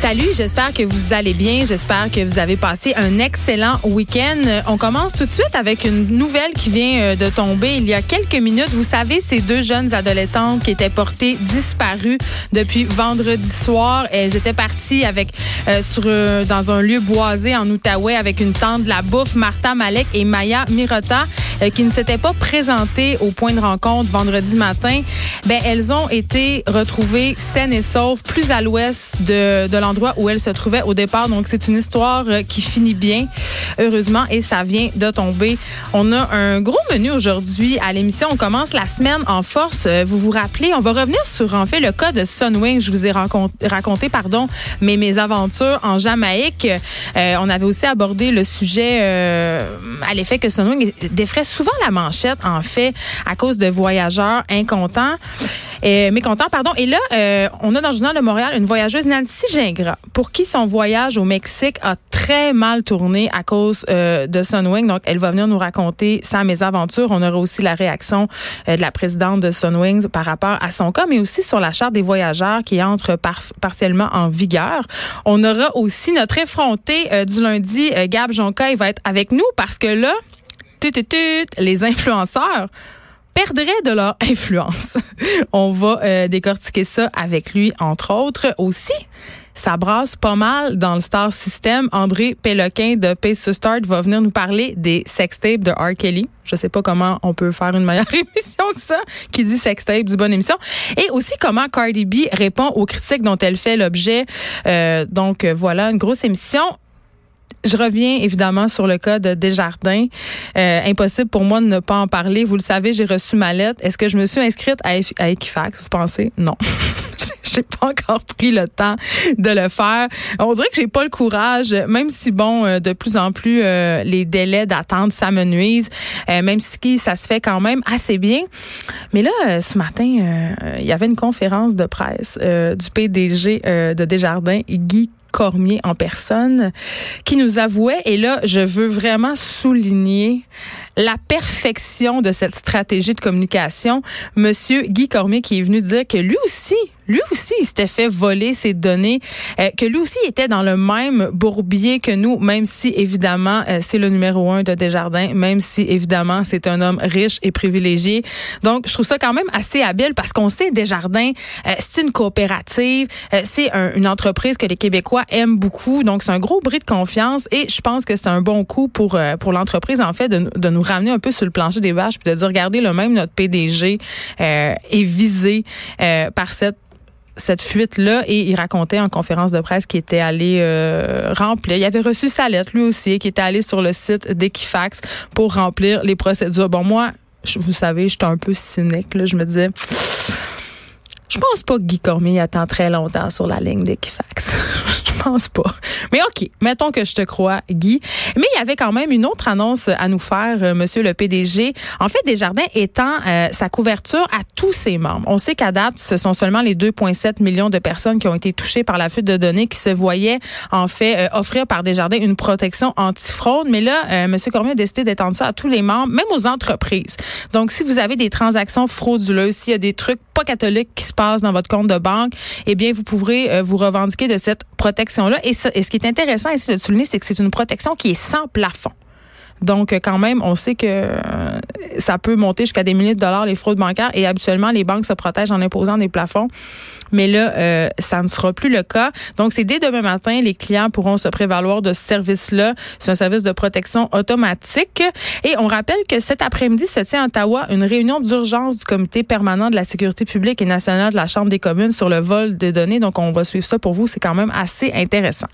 Salut, j'espère que vous allez bien. J'espère que vous avez passé un excellent week-end. On commence tout de suite avec une nouvelle qui vient euh, de tomber il y a quelques minutes. Vous savez, ces deux jeunes adolescentes qui étaient portées disparues depuis vendredi soir. Elles étaient parties avec euh, sur euh, dans un lieu boisé en Outaouais avec une tente de la bouffe. Martha Malek et Maya Mirota euh, qui ne s'étaient pas présentées au point de rencontre vendredi matin. Ben elles ont été retrouvées saines et sauves plus à l'ouest de, de l'endroit où elles se trouvaient au départ. Donc c'est une histoire euh, qui finit bien, heureusement, et ça vient de tomber. On a un gros menu aujourd'hui à l'émission. On commence la semaine en force. Euh, Vous vous rappelez, on va revenir sur en fait le cas de Sunwing. Je vous ai raconté, pardon, mes mes aventures en Jamaïque. Euh, on avait aussi abordé le sujet euh, à l'effet que Sunwing défrait souvent la manchette en fait à cause de voyageurs incontents. Euh, pardon. Et là, euh, on a dans le journal de Montréal une voyageuse, Nancy Gingras, pour qui son voyage au Mexique a très mal tourné à cause euh, de Sunwing. Donc, elle va venir nous raconter sa mésaventure. On aura aussi la réaction euh, de la présidente de Sunwing par rapport à son cas, mais aussi sur la charte des voyageurs qui entre par- partiellement en vigueur. On aura aussi notre effronté du lundi, Gab Jonca, va être avec nous parce que là, les influenceurs perdraient de leur influence. On va euh, décortiquer ça avec lui, entre autres. Aussi, ça brasse pas mal dans le Star System. André Péloquin de Pace to Start va venir nous parler des sextapes de R. Kelly. Je sais pas comment on peut faire une meilleure émission que ça, qui dit sextape, du bonne émission. Et aussi comment Cardi B répond aux critiques dont elle fait l'objet. Euh, donc voilà, une grosse émission. Je reviens évidemment sur le cas de Desjardins. Euh, impossible pour moi de ne pas en parler. Vous le savez, j'ai reçu ma lettre. Est-ce que je me suis inscrite à, Equifax, vous pensez? Non. j'ai pas encore pris le temps de le faire. On dirait que j'ai pas le courage, même si bon, euh, de plus en plus euh, les délais d'attente ça me nuise, euh, même si ça se fait quand même assez bien. Mais là, euh, ce matin, euh, il y avait une conférence de presse du PDG de Desjardins, Guy Cormier en personne, qui nous avouait, et là, je veux vraiment souligner la perfection de cette stratégie de communication. Monsieur Guy Cormier qui est venu dire que lui aussi, lui aussi, il s'était fait voler ses données, euh, que lui aussi était dans le même bourbier que nous, même si évidemment euh, c'est le numéro un de Desjardins, même si évidemment c'est un homme riche et privilégié. Donc, je trouve ça quand même assez habile parce qu'on sait Desjardins, euh, c'est une coopérative, euh, c'est un- une entreprise que les Québécois aiment beaucoup. Donc, c'est un gros bris de confiance et je pense que c'est un bon coup pour pour l'entreprise en fait de, nous- de nous ramener un peu sur le plancher des vaches puis de dire regardez le même notre PDG est visé par cette cette fuite-là et il racontait en conférence de presse qu'il était allé euh, remplir. Il avait reçu sa lettre lui aussi, qui était allé sur le site d'Equifax pour remplir les procédures. Bon, moi, je- vous savez, j'étais un peu cynique. Là. Je me disais, je pense pas que Guy Cormier attend très longtemps sur la ligne d'Equifax. je pense pas. Mais OK, mettons que je te crois, Guy. Mais il y avait quand même une autre annonce à nous faire, euh, Monsieur le PDG. En fait, Desjardins étend euh, sa couverture à tous ses membres. On sait qu'à date, ce sont seulement les 2,7 millions de personnes qui ont été touchées par la fuite de données qui se voyaient en fait euh, offrir par Desjardins une protection anti-fraude. Mais là, Monsieur Cormier a décidé d'étendre ça à tous les membres, même aux entreprises. Donc, si vous avez des transactions frauduleuses, s'il y a des trucs pas catholiques qui se passent dans votre compte de banque, eh bien, vous pourrez euh, vous revendiquer de cette protection-là. Et, et ce qui est intéressant ici de souligner, c'est que c'est une protection qui est sans plafond. Donc, quand même, on sait que euh, ça peut monter jusqu'à des milliers de dollars les fraudes bancaires et habituellement, les banques se protègent en imposant des plafonds. Mais là, euh, ça ne sera plus le cas. Donc, c'est dès demain matin, les clients pourront se prévaloir de ce service-là. C'est un service de protection automatique. Et on rappelle que cet après-midi se tient à Ottawa une réunion d'urgence du comité permanent de la sécurité publique et nationale de la Chambre des communes sur le vol de données. Donc, on va suivre ça pour vous. C'est quand même assez intéressant.